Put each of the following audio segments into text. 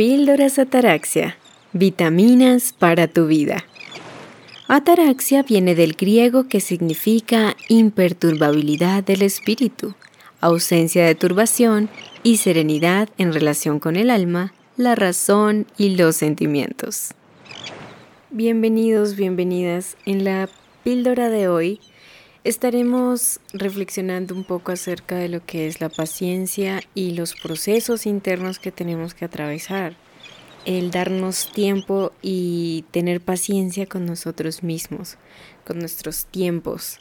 Píldoras Ataraxia. Vitaminas para tu vida. Ataraxia viene del griego que significa imperturbabilidad del espíritu, ausencia de turbación y serenidad en relación con el alma, la razón y los sentimientos. Bienvenidos, bienvenidas. En la píldora de hoy estaremos reflexionando un poco acerca de lo que es la paciencia y los procesos internos que tenemos que atravesar. El darnos tiempo y tener paciencia con nosotros mismos, con nuestros tiempos.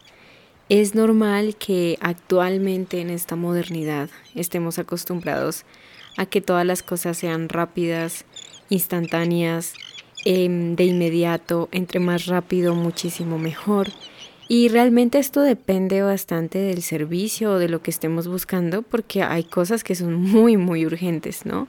Es normal que actualmente en esta modernidad estemos acostumbrados a que todas las cosas sean rápidas, instantáneas, em, de inmediato, entre más rápido, muchísimo mejor y realmente esto depende bastante del servicio o de lo que estemos buscando, porque hay cosas que son muy, muy urgentes, ¿no?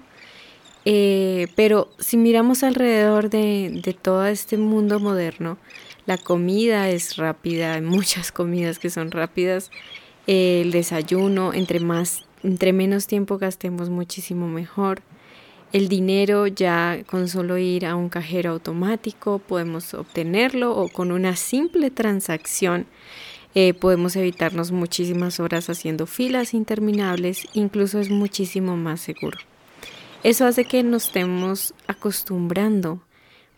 Eh, pero si miramos alrededor de, de, todo este mundo moderno, la comida es rápida, hay muchas comidas que son rápidas, el desayuno, entre más, entre menos tiempo gastemos, muchísimo mejor. El dinero ya con solo ir a un cajero automático podemos obtenerlo o con una simple transacción eh, podemos evitarnos muchísimas horas haciendo filas interminables, incluso es muchísimo más seguro. Eso hace que nos estemos acostumbrando,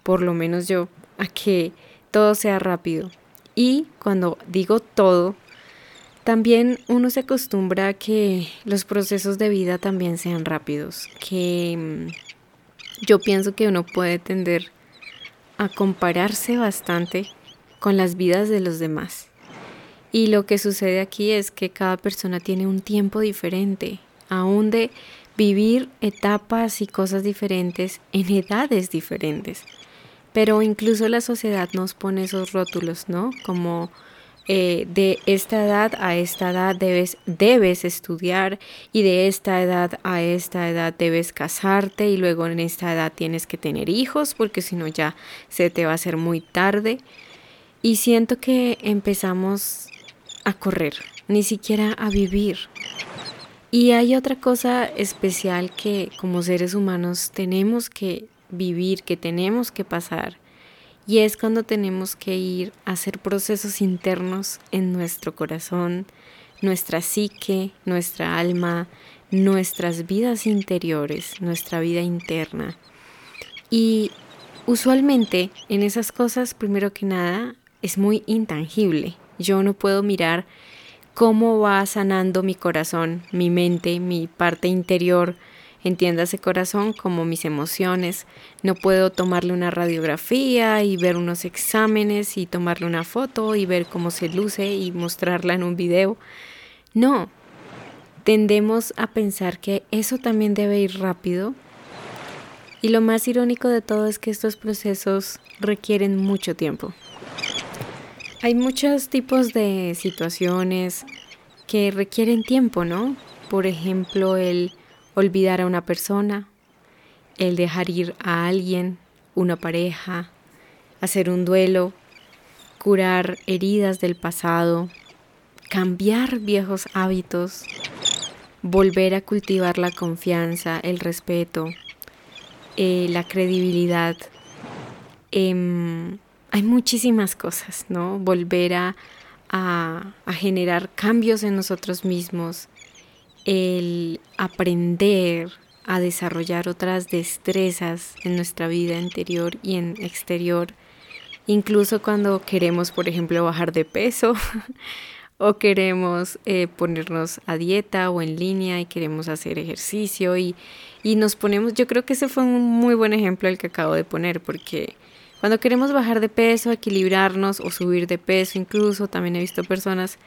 por lo menos yo, a que todo sea rápido. Y cuando digo todo, también uno se acostumbra a que los procesos de vida también sean rápidos, que mm, yo pienso que uno puede tender a compararse bastante con las vidas de los demás. Y lo que sucede aquí es que cada persona tiene un tiempo diferente, aún de vivir etapas y cosas diferentes en edades diferentes. Pero incluso la sociedad nos pone esos rótulos, ¿no? Como eh, de esta edad a esta edad debes, debes estudiar y de esta edad a esta edad debes casarte y luego en esta edad tienes que tener hijos porque si no ya se te va a hacer muy tarde. Y siento que empezamos a correr, ni siquiera a vivir. Y hay otra cosa especial que como seres humanos tenemos que vivir, que tenemos que pasar y es cuando tenemos que ir a hacer procesos internos en nuestro corazón, nuestra psique, nuestra alma, nuestras vidas interiores, nuestra vida interna. Y usualmente en esas cosas, primero que nada, es muy intangible. Yo no puedo mirar cómo va sanando mi corazón, mi mente, mi parte interior, entiéndase corazón como mis emociones. No puedo tomarle una radiografía y ver unos exámenes y tomarle una foto y ver cómo se luce y mostrarla en un video. No, tendemos a pensar que eso también debe ir rápido. Y lo más irónico de todo es que estos procesos requieren mucho tiempo. Hay muchos tipos de situaciones que requieren tiempo, ¿no? Por ejemplo, el olvidar a una persona, el dejar ir a alguien, una pareja, hacer un duelo, curar heridas del pasado, cambiar viejos hábitos, volver a cultivar la confianza, el respeto, eh, la credibilidad. Em, hay muchísimas cosas, ¿no? Volver a, a generar cambios en nosotros mismos, el aprender a desarrollar otras destrezas en nuestra vida interior y en exterior, incluso cuando queremos, por ejemplo, bajar de peso o queremos eh, ponernos a dieta o en línea y queremos hacer ejercicio y, y nos ponemos, yo creo que ese fue un muy buen ejemplo el que acabo de poner, porque cuando queremos bajar de peso, equilibrarnos o subir de peso, incluso también he visto personas,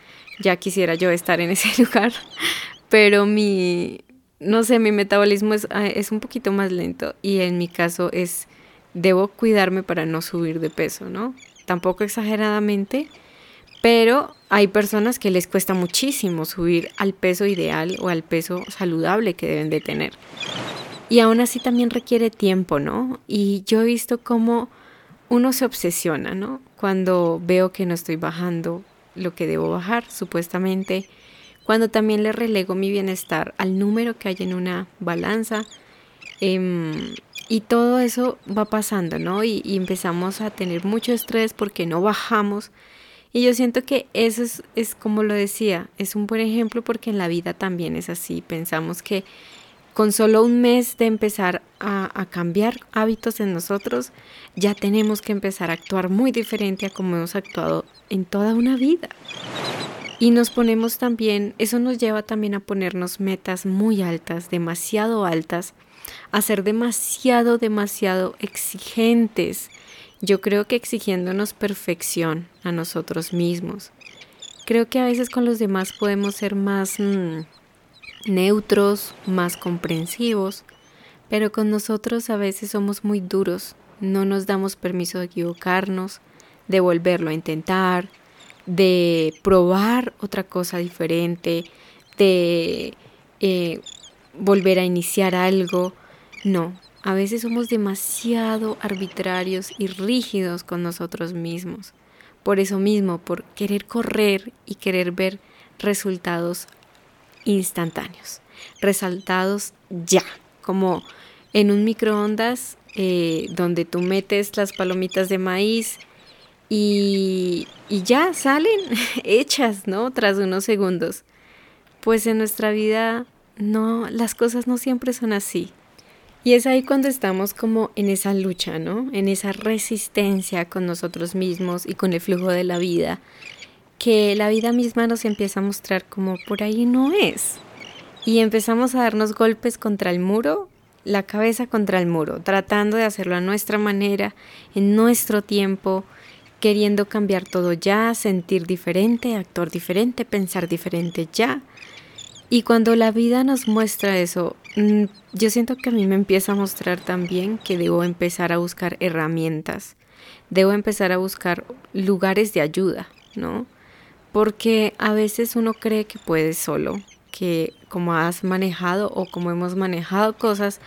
ya quisiera yo estar en ese lugar, pero mi, no sé, mi metabolismo es, ah, es un poquito más lento y en mi caso es, debo cuidarme para no subir de peso, ¿no? Tampoco exageradamente, pero hay personas que les cuesta muchísimo subir al peso ideal o al peso saludable que deben de tener. Y aún así también requiere tiempo, ¿no? Y yo he visto cómo uno se obsesiona, ¿no? Cuando veo que no estoy bajando lo que debo bajar, supuestamente, cuando también le relego mi bienestar al número que hay en una balanza, em, y todo eso va pasando, ¿no? Y, empezamos a tener mucho estrés porque no bajamos. Y yo siento que eso es, es, como lo decía, es un buen ejemplo porque en la vida también es así. Pensamos que con solo un mes de empezar a, a, cambiar hábitos en nosotros, ya tenemos que empezar a actuar muy diferente a como hemos actuado en toda una vida. Y nos ponemos también, eso nos lleva también a ponernos metas muy altas, demasiado altas, a ser demasiado, demasiado exigentes. Yo creo que exigiéndonos perfección a nosotros mismos. Creo que a veces con los demás podemos ser más mm, neutros, más comprensivos, pero con nosotros a veces somos muy duros. No nos damos permiso de equivocarnos, de volverlo a intentar, de probar otra cosa diferente, de eh, volver a iniciar algo. No, a veces somos demasiado arbitrarios y rígidos con nosotros mismos. Por eso mismo, por querer correr y querer ver resultados instantáneos, resultados ya, como en un microondas eh, donde tú metes las palomitas de maíz y, ya salen hechas, ¿no? Tras unos segundos. Pues en nuestra vida no, las cosas no siempre son así. Y es ahí cuando estamos como en esa lucha, ¿no? En esa resistencia con nosotros mismos y con el flujo de la vida, que la vida misma nos empieza a mostrar como por ahí no es. Y empezamos a darnos golpes contra el muro, la cabeza contra el muro, tratando de hacerlo a nuestra manera, en nuestro tiempo, queriendo cambiar todo ya, sentir diferente, actuar diferente, pensar diferente ya. Y cuando la vida nos muestra eso, mm, yo siento que a mí me empieza a mostrar también que debo empezar a buscar herramientas, debo empezar a buscar lugares de ayuda, ¿no? Porque a veces uno cree que puede solo, que como has manejado o como hemos manejado cosas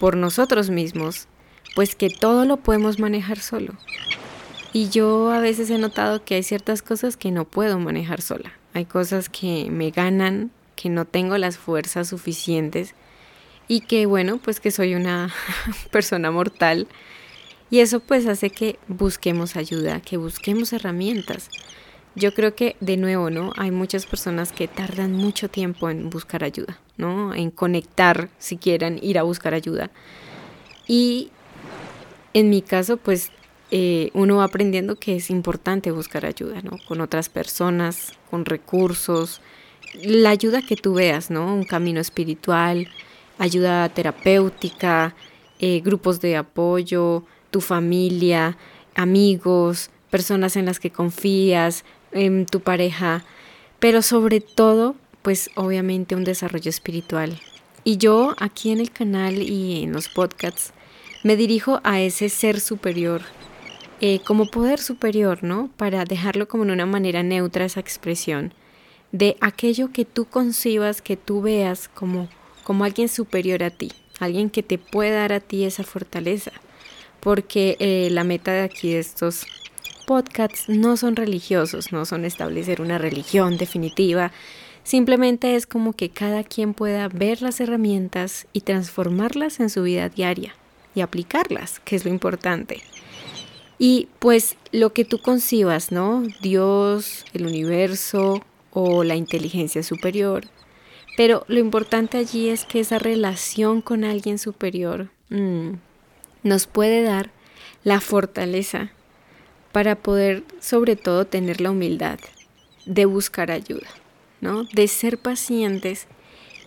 por nosotros mismos, pues que todo lo podemos manejar solo. Y yo a veces he notado que hay ciertas cosas que no puedo manejar sola. Hay cosas que me ganan que no tengo las fuerzas suficientes y que bueno, pues que soy una persona mortal. Y eso pues hace que busquemos ayuda, que busquemos herramientas. Yo creo que de nuevo, ¿no? Hay muchas personas que tardan mucho tiempo en buscar ayuda, ¿no? En conectar, si quieren ir a buscar ayuda. Y en mi caso, pues eh, uno va aprendiendo que es importante buscar ayuda, ¿no? Con otras personas, con recursos, la ayuda que tú veas, ¿no? Un camino espiritual, ayuda terapéutica, eh, grupos de apoyo, tu familia, amigos, personas en las que confías, en tu pareja, pero sobre todo, pues obviamente un desarrollo espiritual. Y yo aquí en el canal y en los podcasts me dirijo a ese ser superior, eh, como poder superior, ¿no? Para dejarlo como en una manera neutra esa expresión de aquello que tú concibas, que tú veas como, como alguien superior a ti, alguien que te pueda dar a ti esa fortaleza. Porque eh, la meta de aquí de estos podcasts no son religiosos, no son establecer una religión definitiva, simplemente es como que cada quien pueda ver las herramientas y transformarlas en su vida diaria y aplicarlas, que es lo importante. Y pues lo que tú concibas, ¿no? Dios, el universo, o la inteligencia superior. Pero lo importante allí es que esa relación con alguien superior mm, nos puede dar la fortaleza para poder sobre todo tener la humildad de buscar ayuda, ¿no? De ser pacientes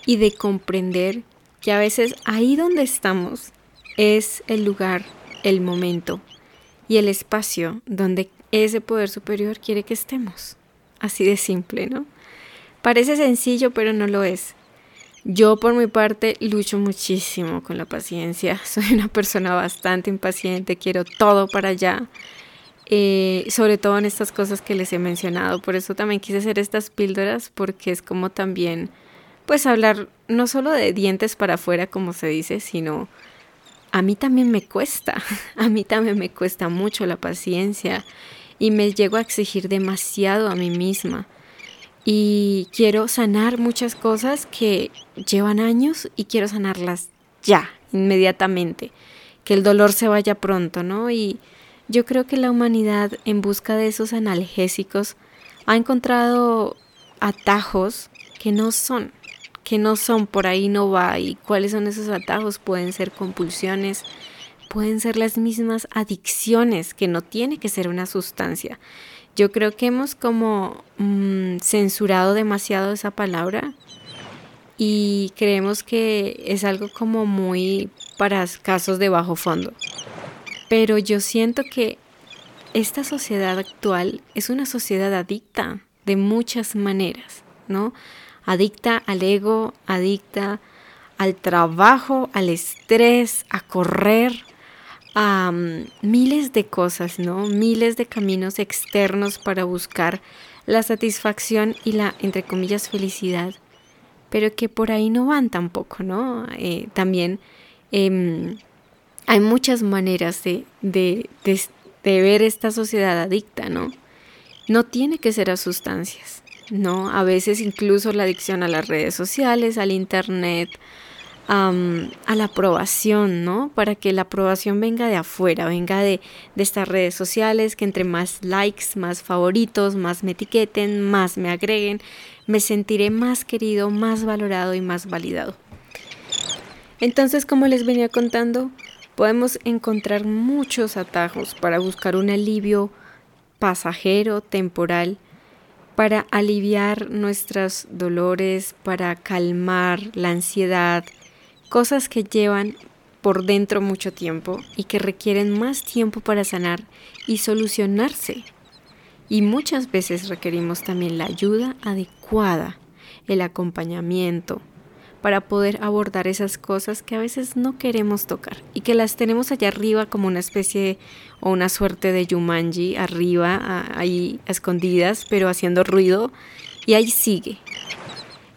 y de comprender que a veces ahí donde estamos es el lugar, el momento y el espacio donde ese poder superior quiere que estemos. Así de simple, ¿no? Parece sencillo, pero no lo es. Yo por mi parte lucho muchísimo con la paciencia. Soy una persona bastante impaciente, quiero todo para allá. Eh, sobre todo en estas cosas que les he mencionado. Por eso también quise hacer estas píldoras porque es como también, pues hablar no solo de dientes para afuera, como se dice, sino a mí también me cuesta. A mí también me cuesta mucho la paciencia y me llego a exigir demasiado a mí misma. Y quiero sanar muchas cosas que llevan años y quiero sanarlas ya, inmediatamente. que el dolor se vaya pronto, ¿no? Y yo creo que la humanidad en busca de esos analgésicos ha encontrado atajos que no son, que no son, por ahí no va. ¿Y cuáles son esos atajos? Pueden ser compulsiones, pueden ser las mismas adicciones, que no tiene que ser una sustancia. Yo creo que hemos como mm, censurado demasiado esa palabra y creemos que es algo como muy para casos de bajo fondo. Pero yo siento que esta sociedad actual es una sociedad adicta de muchas maneras, ¿no? Adicta al ego, adicta al trabajo, al estrés, a correr, a mm, miles de cosas, ¿no? Miles de caminos externos para buscar la satisfacción y la, entre comillas, felicidad, pero que por ahí no van tampoco, ¿no? Eh, también em, hay muchas maneras de, de, de, ver esta sociedad adicta, ¿no? No tiene que ser a sustancias, ¿no? A veces incluso la adicción a las redes sociales, al internet, a la aprobación, ¿no? Para que la aprobación venga de afuera, venga de, de, estas redes sociales, que entre más likes, más favoritos, más me etiqueten, más me agreguen, me sentiré más querido, más valorado y más validado. Entonces, como les venía contando, podemos encontrar muchos atajos para buscar un alivio pasajero, temporal, para aliviar nuestros dolores, para calmar la ansiedad, cosas que llevan por dentro mucho tiempo y que requieren más tiempo para sanar y solucionarse. Y muchas veces requerimos también la ayuda adecuada, el acompañamiento, para poder abordar esas cosas que a veces no queremos tocar y que las tenemos allá arriba como una especie o una suerte de Yumanji arriba, ahí escondidas, pero haciendo ruido y ahí sigue.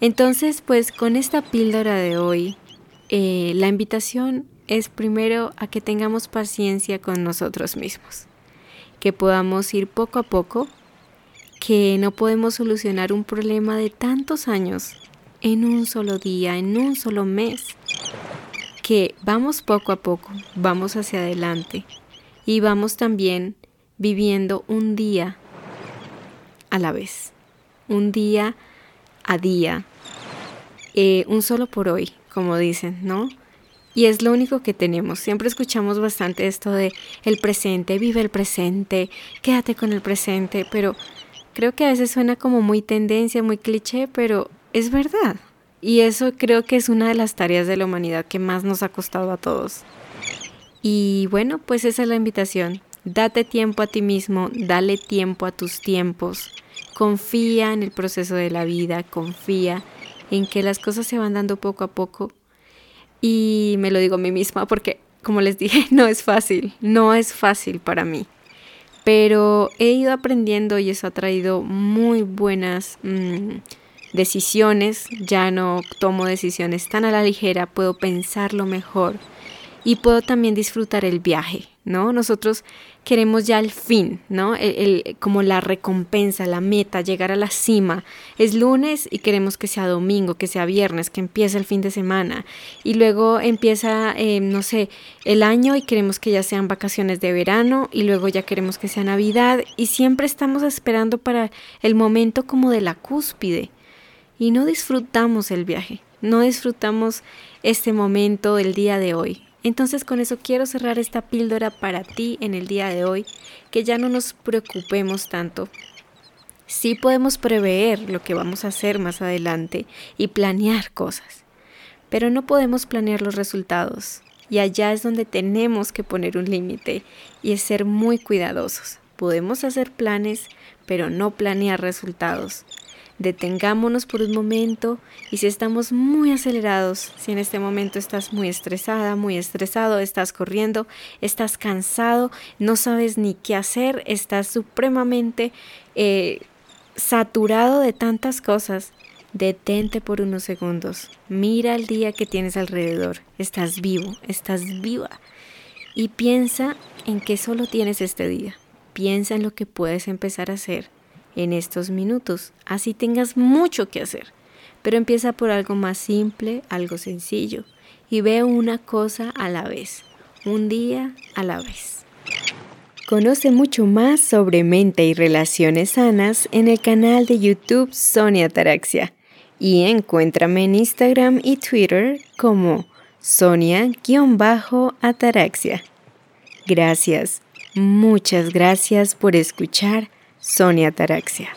Entonces, pues con esta píldora de hoy eh, la invitación es primero a que tengamos paciencia con nosotros mismos, que podamos ir poco a poco, que no podemos solucionar un problema de tantos años en un solo día, en un solo mes, que vamos poco a poco, vamos hacia adelante y vamos también viviendo un día a la vez, un día a día, eh, un solo por hoy, como dicen, ¿no? Y es lo único que tenemos. Siempre escuchamos bastante esto de el presente, vive el presente, quédate con el presente, pero creo que a veces suena como muy tendencia, muy cliché, pero es verdad. Y eso creo que es una de las tareas de la humanidad que más nos ha costado a todos. Y bueno, pues esa es la invitación. Date tiempo a ti mismo, dale tiempo a tus tiempos. Confía en el proceso de la vida, confía en que las cosas se van dando poco a poco. Y me lo digo a mí misma porque, como les dije, no es fácil, no es fácil para mí. Pero he ido aprendiendo y eso ha traído muy buenas mm, decisiones. Ya no tomo decisiones tan a la ligera, puedo pensarlo mejor y puedo también disfrutar el viaje, ¿no? Nosotros queremos ya el fin, ¿no? El, como la recompensa, la meta, llegar a la cima. Es lunes y queremos que sea domingo, que sea viernes, que empiece el fin de semana. Y luego empieza, eh, no sé, el año y queremos que ya sean vacaciones de verano y luego ya queremos que sea Navidad y siempre estamos esperando para el momento como de la cúspide y no disfrutamos el viaje, no disfrutamos este momento del día de hoy. Entonces con eso quiero cerrar esta píldora para ti en el día de hoy, que ya no nos preocupemos tanto. Sí podemos prever lo que vamos a hacer más adelante y planear cosas, pero no podemos planear los resultados. Y allá es donde tenemos que poner un límite y ser muy cuidadosos. Podemos hacer planes, pero no planear resultados detengámonos por un momento y si estamos muy acelerados, si en este momento estás muy estresada, muy estresado, estás corriendo, estás cansado, no sabes ni qué hacer, estás supremamente eh, saturado de tantas cosas, detente por unos segundos, mira el día que tienes alrededor, estás vivo, estás viva y piensa en que solo tienes este día, piensa en lo que puedes empezar a hacer en estos minutos, así tengas mucho que hacer. Pero empieza por algo más simple, algo sencillo, y ve una cosa a la vez. un día a la vez. Conoce mucho más sobre mente y relaciones sanas en el canal de YouTube Sonia Ataraxia y encuéntrame en Instagram y Twitter como Sonia-Ataraxia. Gracias, muchas gracias por escuchar Sonia Ataraxia.